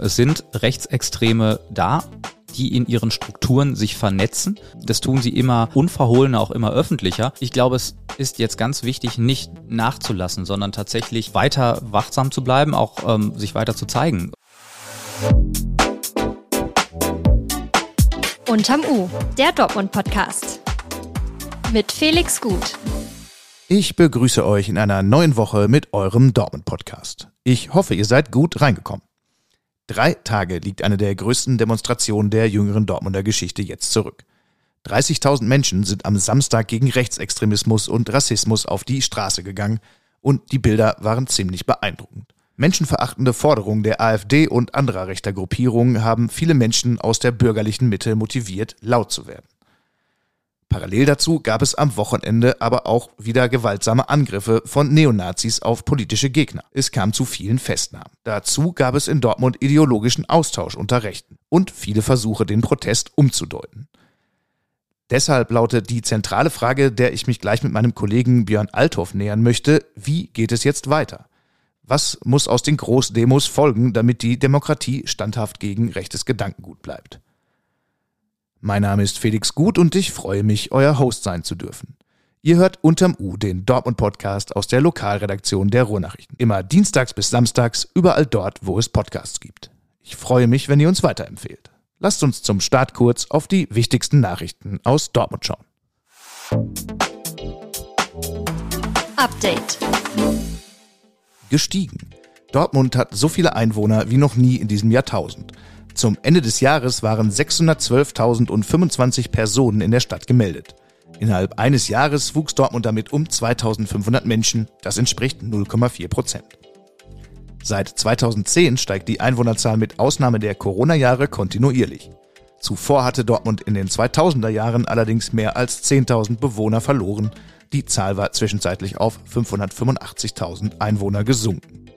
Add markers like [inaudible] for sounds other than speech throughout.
Es sind Rechtsextreme da, die in ihren Strukturen sich vernetzen. Das tun sie immer unverhohlener, auch immer öffentlicher. Ich glaube, es ist jetzt ganz wichtig, nicht nachzulassen, sondern tatsächlich weiter wachsam zu bleiben, auch ähm, sich weiter zu zeigen. Unterm U, der Dortmund-Podcast. Mit Felix Gut. Ich begrüße euch in einer neuen Woche mit eurem Dortmund-Podcast. Ich hoffe, ihr seid gut reingekommen. Drei Tage liegt eine der größten Demonstrationen der jüngeren Dortmunder Geschichte jetzt zurück. 30.000 Menschen sind am Samstag gegen Rechtsextremismus und Rassismus auf die Straße gegangen und die Bilder waren ziemlich beeindruckend. Menschenverachtende Forderungen der AfD und anderer rechter Gruppierungen haben viele Menschen aus der bürgerlichen Mitte motiviert, laut zu werden. Parallel dazu gab es am Wochenende aber auch wieder gewaltsame Angriffe von Neonazis auf politische Gegner. Es kam zu vielen Festnahmen. Dazu gab es in Dortmund ideologischen Austausch unter Rechten und viele Versuche, den Protest umzudeuten. Deshalb lautet die zentrale Frage, der ich mich gleich mit meinem Kollegen Björn Althoff nähern möchte, wie geht es jetzt weiter? Was muss aus den Großdemos folgen, damit die Demokratie standhaft gegen rechtes Gedankengut bleibt? Mein Name ist Felix Gut und ich freue mich, euer Host sein zu dürfen. Ihr hört unterm U den Dortmund-Podcast aus der Lokalredaktion der Ruhrnachrichten. Immer dienstags bis samstags, überall dort, wo es Podcasts gibt. Ich freue mich, wenn ihr uns weiterempfehlt. Lasst uns zum Start kurz auf die wichtigsten Nachrichten aus Dortmund schauen. Update. Gestiegen. Dortmund hat so viele Einwohner wie noch nie in diesem Jahrtausend. Zum Ende des Jahres waren 612.025 Personen in der Stadt gemeldet. Innerhalb eines Jahres wuchs Dortmund damit um 2500 Menschen, das entspricht 0,4 Prozent. Seit 2010 steigt die Einwohnerzahl mit Ausnahme der Corona-Jahre kontinuierlich. Zuvor hatte Dortmund in den 2000er Jahren allerdings mehr als 10.000 Bewohner verloren. Die Zahl war zwischenzeitlich auf 585.000 Einwohner gesunken.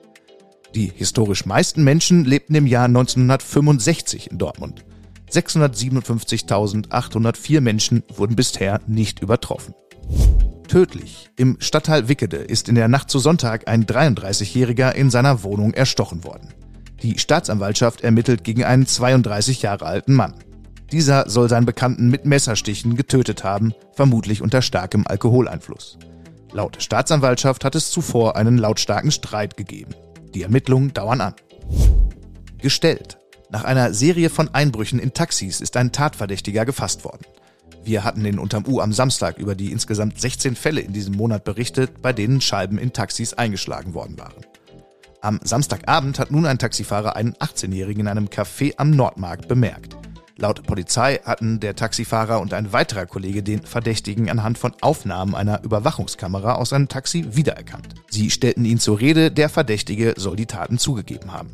Die historisch meisten Menschen lebten im Jahr 1965 in Dortmund. 657.804 Menschen wurden bisher nicht übertroffen. Tödlich. Im Stadtteil Wickede ist in der Nacht zu Sonntag ein 33-Jähriger in seiner Wohnung erstochen worden. Die Staatsanwaltschaft ermittelt gegen einen 32 Jahre alten Mann. Dieser soll seinen Bekannten mit Messerstichen getötet haben, vermutlich unter starkem Alkoholeinfluss. Laut Staatsanwaltschaft hat es zuvor einen lautstarken Streit gegeben. Die Ermittlungen dauern an. Gestellt. Nach einer Serie von Einbrüchen in Taxis ist ein Tatverdächtiger gefasst worden. Wir hatten in Unterm U am Samstag über die insgesamt 16 Fälle in diesem Monat berichtet, bei denen Scheiben in Taxis eingeschlagen worden waren. Am Samstagabend hat nun ein Taxifahrer einen 18-Jährigen in einem Café am Nordmarkt bemerkt. Laut Polizei hatten der Taxifahrer und ein weiterer Kollege den Verdächtigen anhand von Aufnahmen einer Überwachungskamera aus einem Taxi wiedererkannt. Sie stellten ihn zur Rede, der Verdächtige soll die Taten zugegeben haben.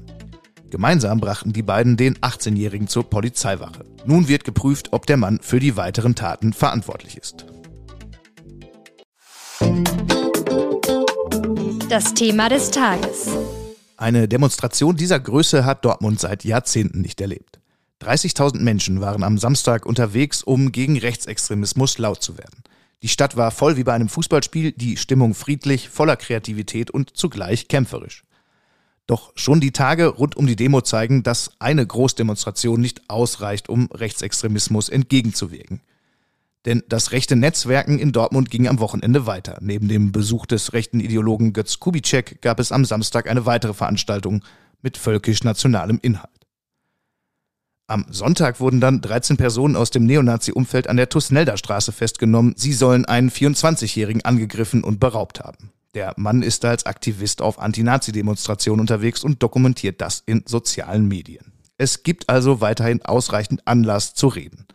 Gemeinsam brachten die beiden den 18-Jährigen zur Polizeiwache. Nun wird geprüft, ob der Mann für die weiteren Taten verantwortlich ist. Das Thema des Tages. Eine Demonstration dieser Größe hat Dortmund seit Jahrzehnten nicht erlebt. 30.000 Menschen waren am Samstag unterwegs, um gegen Rechtsextremismus laut zu werden. Die Stadt war voll wie bei einem Fußballspiel, die Stimmung friedlich, voller Kreativität und zugleich kämpferisch. Doch schon die Tage rund um die Demo zeigen, dass eine Großdemonstration nicht ausreicht, um Rechtsextremismus entgegenzuwirken. Denn das rechte Netzwerken in Dortmund ging am Wochenende weiter. Neben dem Besuch des rechten Ideologen Götz Kubitschek gab es am Samstag eine weitere Veranstaltung mit völkisch-nationalem Inhalt. Am Sonntag wurden dann 13 Personen aus dem Neonazi-Umfeld an der Tusnelder Straße festgenommen. Sie sollen einen 24-Jährigen angegriffen und beraubt haben. Der Mann ist als Aktivist auf Anti-Nazi-Demonstrationen unterwegs und dokumentiert das in sozialen Medien. Es gibt also weiterhin ausreichend Anlass zu reden.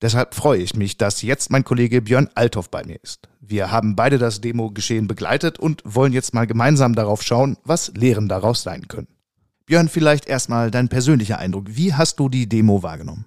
Deshalb freue ich mich, dass jetzt mein Kollege Björn Althoff bei mir ist. Wir haben beide das Demo-Geschehen begleitet und wollen jetzt mal gemeinsam darauf schauen, was Lehren daraus sein können. Björn, vielleicht erstmal dein persönlicher Eindruck. Wie hast du die Demo wahrgenommen?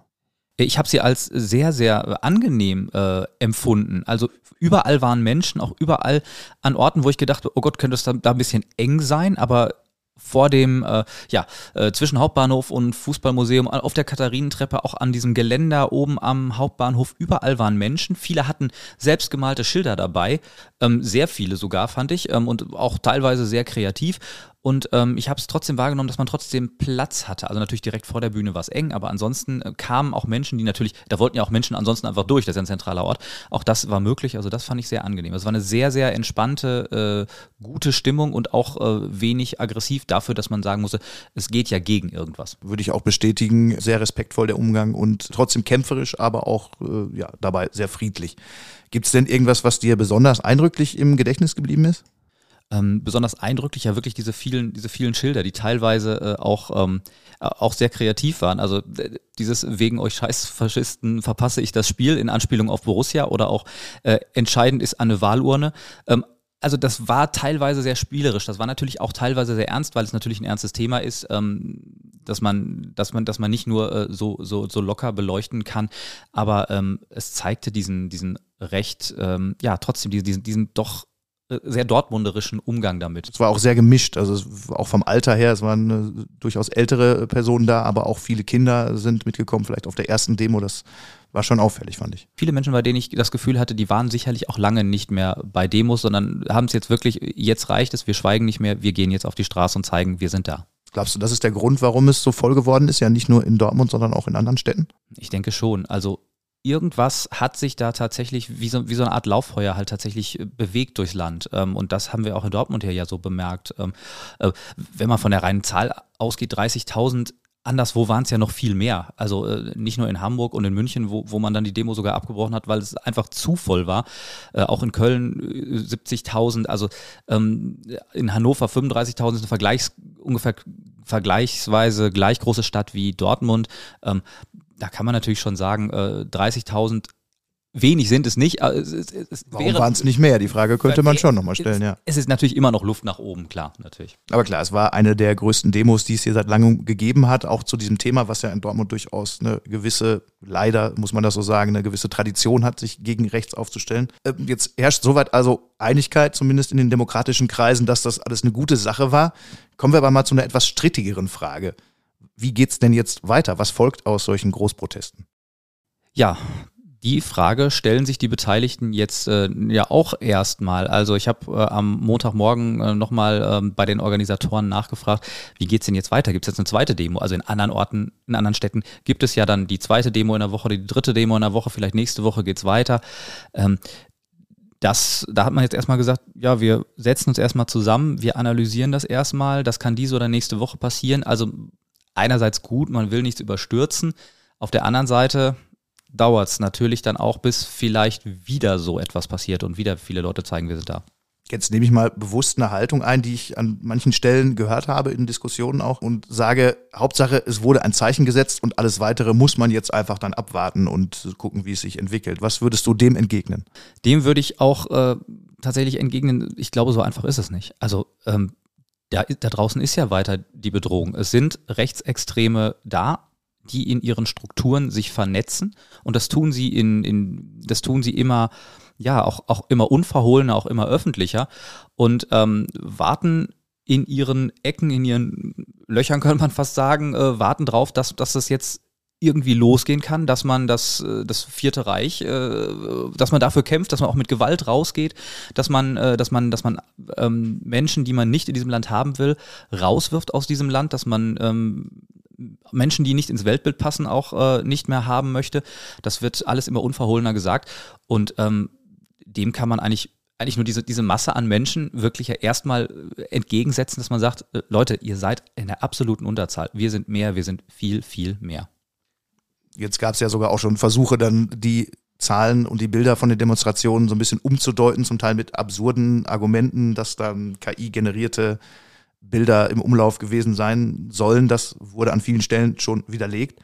Ich habe sie als sehr, sehr angenehm äh, empfunden. Also überall waren Menschen, auch überall an Orten, wo ich gedacht habe, oh Gott, könnte es da, da ein bisschen eng sein, aber vor dem, äh, ja, äh, zwischen Hauptbahnhof und Fußballmuseum, auf der Katharinentreppe, auch an diesem Geländer oben am Hauptbahnhof, überall waren Menschen. Viele hatten selbstgemalte Schilder dabei, ähm, sehr viele sogar, fand ich, ähm, und auch teilweise sehr kreativ. Und ähm, ich habe es trotzdem wahrgenommen, dass man trotzdem Platz hatte. Also natürlich direkt vor der Bühne war es eng, aber ansonsten äh, kamen auch Menschen, die natürlich, da wollten ja auch Menschen ansonsten einfach durch, das ist ja ein zentraler Ort. Auch das war möglich, also das fand ich sehr angenehm. Es war eine sehr, sehr entspannte, äh, gute Stimmung und auch äh, wenig aggressiv dafür, dass man sagen musste, es geht ja gegen irgendwas. Würde ich auch bestätigen, sehr respektvoll der Umgang und trotzdem kämpferisch, aber auch äh, ja, dabei sehr friedlich. Gibt es denn irgendwas, was dir besonders eindrücklich im Gedächtnis geblieben ist? Ähm, besonders eindrücklich ja wirklich diese vielen, diese vielen Schilder, die teilweise äh, auch, ähm, auch sehr kreativ waren. Also dieses wegen euch Scheißfaschisten verpasse ich das Spiel in Anspielung auf Borussia oder auch äh, entscheidend ist eine Wahlurne. Ähm, also das war teilweise sehr spielerisch. Das war natürlich auch teilweise sehr ernst, weil es natürlich ein ernstes Thema ist, ähm, dass man, dass man, dass man nicht nur äh, so, so, so locker beleuchten kann. Aber ähm, es zeigte diesen, diesen recht, ähm, ja, trotzdem diesen, diesen doch äh, sehr dortmunderischen Umgang damit. Es war auch sehr gemischt, also auch vom Alter her, es waren äh, durchaus ältere Personen da, aber auch viele Kinder sind mitgekommen, vielleicht auf der ersten Demo, das war schon auffällig, fand ich. Viele Menschen, bei denen ich das Gefühl hatte, die waren sicherlich auch lange nicht mehr bei Demos, sondern haben es jetzt wirklich, jetzt reicht es, wir schweigen nicht mehr, wir gehen jetzt auf die Straße und zeigen, wir sind da. Glaubst du, das ist der Grund, warum es so voll geworden ist? Ja, nicht nur in Dortmund, sondern auch in anderen Städten? Ich denke schon. Also irgendwas hat sich da tatsächlich wie so, wie so eine Art Lauffeuer halt tatsächlich bewegt durchs Land. Ähm, und das haben wir auch in Dortmund hier ja so bemerkt. Ähm, äh, wenn man von der reinen Zahl ausgeht, 30.000 anderswo waren es ja noch viel mehr. Also äh, nicht nur in Hamburg und in München, wo, wo man dann die Demo sogar abgebrochen hat, weil es einfach zu voll war. Äh, auch in Köln äh, 70.000, also ähm, in Hannover 35.000 ist eine Vergleichs, ungefähr vergleichsweise gleich große Stadt wie Dortmund. Ähm, da kann man natürlich schon sagen, äh, 30.000 wenig sind es nicht. Es, es, es Warum waren es nicht mehr? Die Frage könnte man schon nochmal stellen, ja. Es ist natürlich immer noch Luft nach oben, klar, natürlich. Aber klar, es war eine der größten Demos, die es hier seit langem gegeben hat, auch zu diesem Thema, was ja in Dortmund durchaus eine gewisse, leider muss man das so sagen, eine gewisse Tradition hat, sich gegen rechts aufzustellen. Ähm, jetzt herrscht soweit also Einigkeit, zumindest in den demokratischen Kreisen, dass das alles eine gute Sache war. Kommen wir aber mal zu einer etwas strittigeren Frage. Wie geht's denn jetzt weiter? Was folgt aus solchen Großprotesten? Ja, die Frage stellen sich die Beteiligten jetzt äh, ja auch erstmal. Also ich habe äh, am Montagmorgen äh, nochmal äh, bei den Organisatoren nachgefragt, wie geht's denn jetzt weiter? Gibt es jetzt eine zweite Demo? Also in anderen Orten, in anderen Städten gibt es ja dann die zweite Demo in der Woche, die dritte Demo in der Woche, vielleicht nächste Woche geht's weiter. Ähm, das, da hat man jetzt erstmal gesagt, ja, wir setzen uns erstmal zusammen, wir analysieren das erstmal, das kann diese oder nächste Woche passieren. Also einerseits gut, man will nichts überstürzen. Auf der anderen Seite, dauert es natürlich dann auch, bis vielleicht wieder so etwas passiert und wieder viele Leute zeigen, wir sind da. Jetzt nehme ich mal bewusst eine Haltung ein, die ich an manchen Stellen gehört habe in Diskussionen auch und sage, Hauptsache, es wurde ein Zeichen gesetzt und alles weitere muss man jetzt einfach dann abwarten und gucken, wie es sich entwickelt. Was würdest du dem entgegnen? Dem würde ich auch äh, tatsächlich entgegnen. Ich glaube, so einfach ist es nicht. Also ähm, da, da draußen ist ja weiter die Bedrohung. Es sind Rechtsextreme da, die in ihren Strukturen sich vernetzen und das tun sie in, in das tun sie immer, ja, auch, auch immer unverhohlener, auch immer öffentlicher und ähm, warten in ihren Ecken, in ihren Löchern, [laughs] könnte man fast sagen, äh, warten drauf, dass, dass das jetzt irgendwie losgehen kann, dass man das, äh, das Vierte Reich, äh, dass man dafür kämpft, dass man auch mit Gewalt rausgeht, dass man, äh, dass man, dass man ähm, Menschen, die man nicht in diesem Land haben will, rauswirft aus diesem Land, dass man ähm, Menschen, die nicht ins Weltbild passen, auch nicht mehr haben möchte. Das wird alles immer unverhohlener gesagt. Und ähm, dem kann man eigentlich eigentlich nur diese, diese Masse an Menschen wirklich ja erstmal entgegensetzen, dass man sagt, Leute, ihr seid in der absoluten Unterzahl. Wir sind mehr, wir sind viel, viel mehr. Jetzt gab es ja sogar auch schon Versuche, dann die Zahlen und die Bilder von den Demonstrationen so ein bisschen umzudeuten, zum Teil mit absurden Argumenten, dass dann KI-generierte Bilder im Umlauf gewesen sein sollen. Das wurde an vielen Stellen schon widerlegt.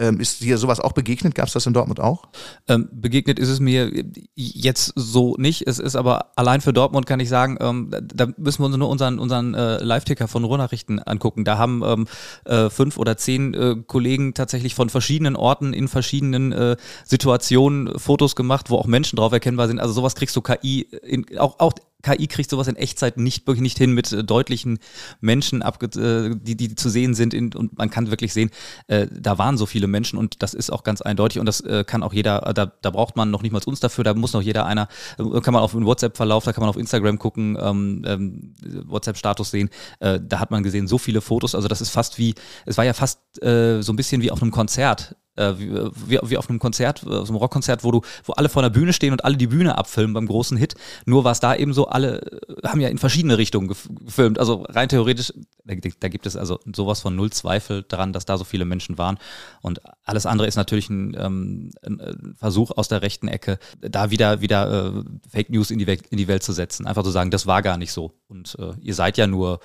Ähm, ist dir sowas auch begegnet? Gab es das in Dortmund auch? Ähm, begegnet ist es mir jetzt so nicht. Es ist aber allein für Dortmund kann ich sagen, ähm, da müssen wir uns nur unseren, unseren äh, Live-Ticker von Ruhrnachrichten angucken. Da haben ähm, äh, fünf oder zehn äh, Kollegen tatsächlich von verschiedenen Orten in verschiedenen äh, Situationen Fotos gemacht, wo auch Menschen drauf erkennbar sind. Also sowas kriegst du KI, in, auch, auch KI kriegt sowas in Echtzeit nicht wirklich nicht hin mit äh, deutlichen Menschen, äh, die, die zu sehen sind in, und man kann wirklich sehen, äh, da waren so viele Menschen und das ist auch ganz eindeutig und das äh, kann auch jeder, äh, da, da braucht man noch nicht mal uns dafür, da muss noch jeder einer, äh, kann man auf den WhatsApp-Verlauf, da kann man auf Instagram gucken, ähm, ähm, WhatsApp-Status sehen, äh, da hat man gesehen, so viele Fotos, also das ist fast wie, es war ja fast äh, so ein bisschen wie auf einem Konzert, äh, wie, wie, auf einem Konzert, auf einem Rockkonzert, wo du, wo alle vor der Bühne stehen und alle die Bühne abfilmen beim großen Hit. Nur war es da eben so, alle äh, haben ja in verschiedene Richtungen gefilmt. Also rein theoretisch, da, da, gibt es also sowas von null Zweifel dran, dass da so viele Menschen waren. Und alles andere ist natürlich ein, ähm, ein Versuch aus der rechten Ecke, da wieder, wieder äh, Fake News in die, Welt, in die Welt zu setzen. Einfach zu sagen, das war gar nicht so. Und äh, ihr seid ja nur,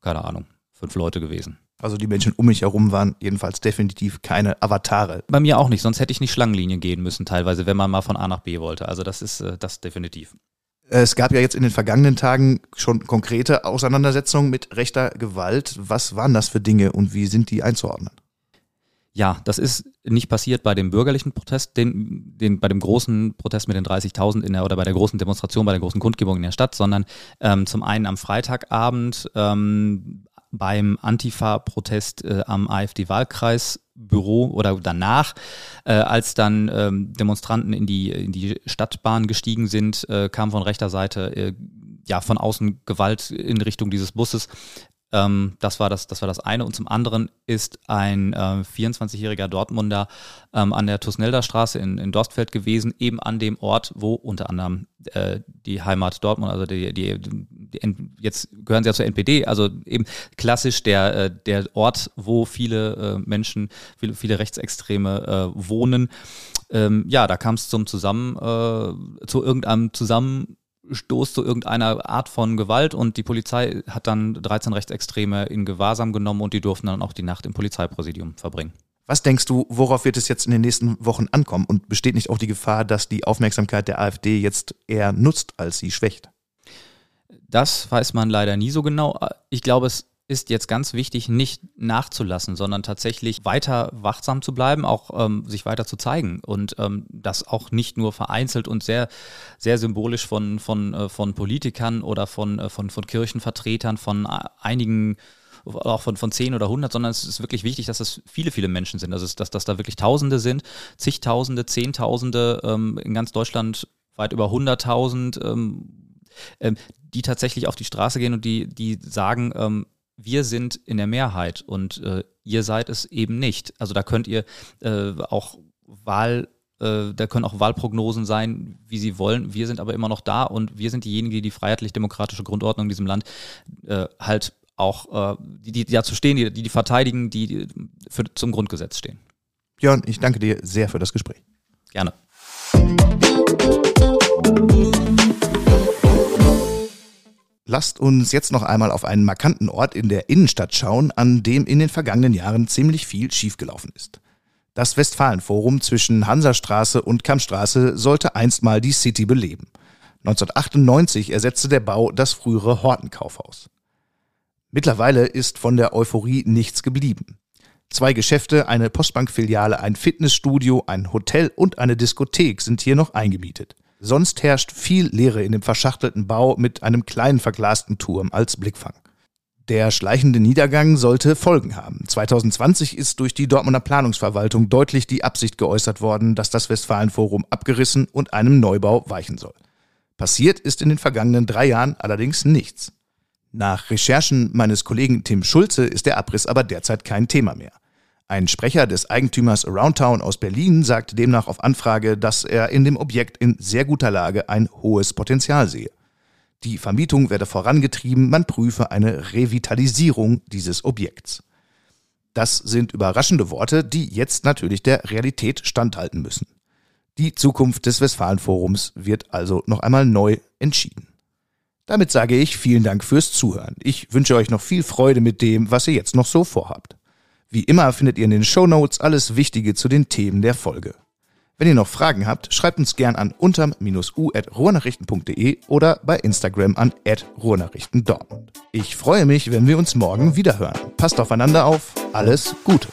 keine Ahnung, fünf Leute gewesen. Also die Menschen um mich herum waren jedenfalls definitiv keine Avatare. Bei mir auch nicht, sonst hätte ich nicht Schlangenlinien gehen müssen teilweise, wenn man mal von A nach B wollte. Also das ist äh, das definitiv. Es gab ja jetzt in den vergangenen Tagen schon konkrete Auseinandersetzungen mit rechter Gewalt. Was waren das für Dinge und wie sind die einzuordnen? Ja, das ist nicht passiert bei dem bürgerlichen Protest, den, den, bei dem großen Protest mit den 30.000 in der oder bei der großen Demonstration, bei der großen Kundgebung in der Stadt, sondern ähm, zum einen am Freitagabend ähm, beim Antifa-Protest äh, am AfD-Wahlkreisbüro oder danach, äh, als dann ähm, Demonstranten in die, in die Stadtbahn gestiegen sind, äh, kam von rechter Seite äh, ja von außen Gewalt in Richtung dieses Busses. Ähm, das, war das, das war das eine. Und zum anderen ist ein äh, 24-jähriger Dortmunder ähm, an der Tusnelder Straße in, in Dorstfeld gewesen, eben an dem Ort, wo unter anderem äh, die Heimat Dortmund, also die, die, die, jetzt gehören sie ja zur NPD, also eben klassisch der, äh, der Ort, wo viele äh, Menschen, viele, viele Rechtsextreme äh, wohnen. Ähm, ja, da kam es zum Zusammen, äh, zu irgendeinem Zusammen Stoß zu irgendeiner Art von Gewalt und die Polizei hat dann 13 Rechtsextreme in Gewahrsam genommen und die durften dann auch die Nacht im Polizeipräsidium verbringen. Was denkst du, worauf wird es jetzt in den nächsten Wochen ankommen und besteht nicht auch die Gefahr, dass die Aufmerksamkeit der AfD jetzt eher nutzt, als sie schwächt? Das weiß man leider nie so genau. Ich glaube, es ist jetzt ganz wichtig, nicht nachzulassen, sondern tatsächlich weiter wachsam zu bleiben, auch ähm, sich weiter zu zeigen und ähm, das auch nicht nur vereinzelt und sehr, sehr symbolisch von, von, äh, von Politikern oder von, äh, von, von Kirchenvertretern, von äh, einigen auch von, von zehn oder hundert, sondern es ist wirklich wichtig, dass es viele, viele Menschen sind. Also, dass, dass da wirklich Tausende sind, zigtausende, Zehntausende ähm, in ganz Deutschland, weit über hunderttausend, ähm, ähm, die tatsächlich auf die Straße gehen und die, die sagen, ähm, wir sind in der Mehrheit und äh, ihr seid es eben nicht. Also da könnt ihr äh, auch Wahl, äh, da können auch Wahlprognosen sein, wie sie wollen. Wir sind aber immer noch da und wir sind diejenigen, die die freiheitlich-demokratische Grundordnung in diesem Land äh, halt auch, äh, die, die dazu stehen, die, die, die verteidigen, die für, zum Grundgesetz stehen. Björn, ich danke dir sehr für das Gespräch. Gerne. Lasst uns jetzt noch einmal auf einen markanten Ort in der Innenstadt schauen, an dem in den vergangenen Jahren ziemlich viel schiefgelaufen ist. Das Westfalenforum zwischen Hansastraße und Kammstraße sollte einst mal die City beleben. 1998 ersetzte der Bau das frühere Hortenkaufhaus. Mittlerweile ist von der Euphorie nichts geblieben. Zwei Geschäfte, eine Postbankfiliale, ein Fitnessstudio, ein Hotel und eine Diskothek sind hier noch eingemietet. Sonst herrscht viel Leere in dem verschachtelten Bau mit einem kleinen verglasten Turm als Blickfang. Der schleichende Niedergang sollte Folgen haben. 2020 ist durch die Dortmunder Planungsverwaltung deutlich die Absicht geäußert worden, dass das Westfalenforum abgerissen und einem Neubau weichen soll. Passiert ist in den vergangenen drei Jahren allerdings nichts. Nach Recherchen meines Kollegen Tim Schulze ist der Abriss aber derzeit kein Thema mehr. Ein Sprecher des Eigentümers Aroundtown aus Berlin sagte demnach auf Anfrage, dass er in dem Objekt in sehr guter Lage ein hohes Potenzial sehe. Die Vermietung werde vorangetrieben, man prüfe eine Revitalisierung dieses Objekts. Das sind überraschende Worte, die jetzt natürlich der Realität standhalten müssen. Die Zukunft des Westfalenforums wird also noch einmal neu entschieden. Damit sage ich vielen Dank fürs Zuhören. Ich wünsche euch noch viel Freude mit dem, was ihr jetzt noch so vorhabt. Wie immer findet ihr in den Show Notes alles Wichtige zu den Themen der Folge. Wenn ihr noch Fragen habt, schreibt uns gern an unterm-u.ruhrnachrichten.de oder bei Instagram an ruhrnachrichten Dortmund. Ich freue mich, wenn wir uns morgen wieder hören. Passt aufeinander auf. Alles Gute.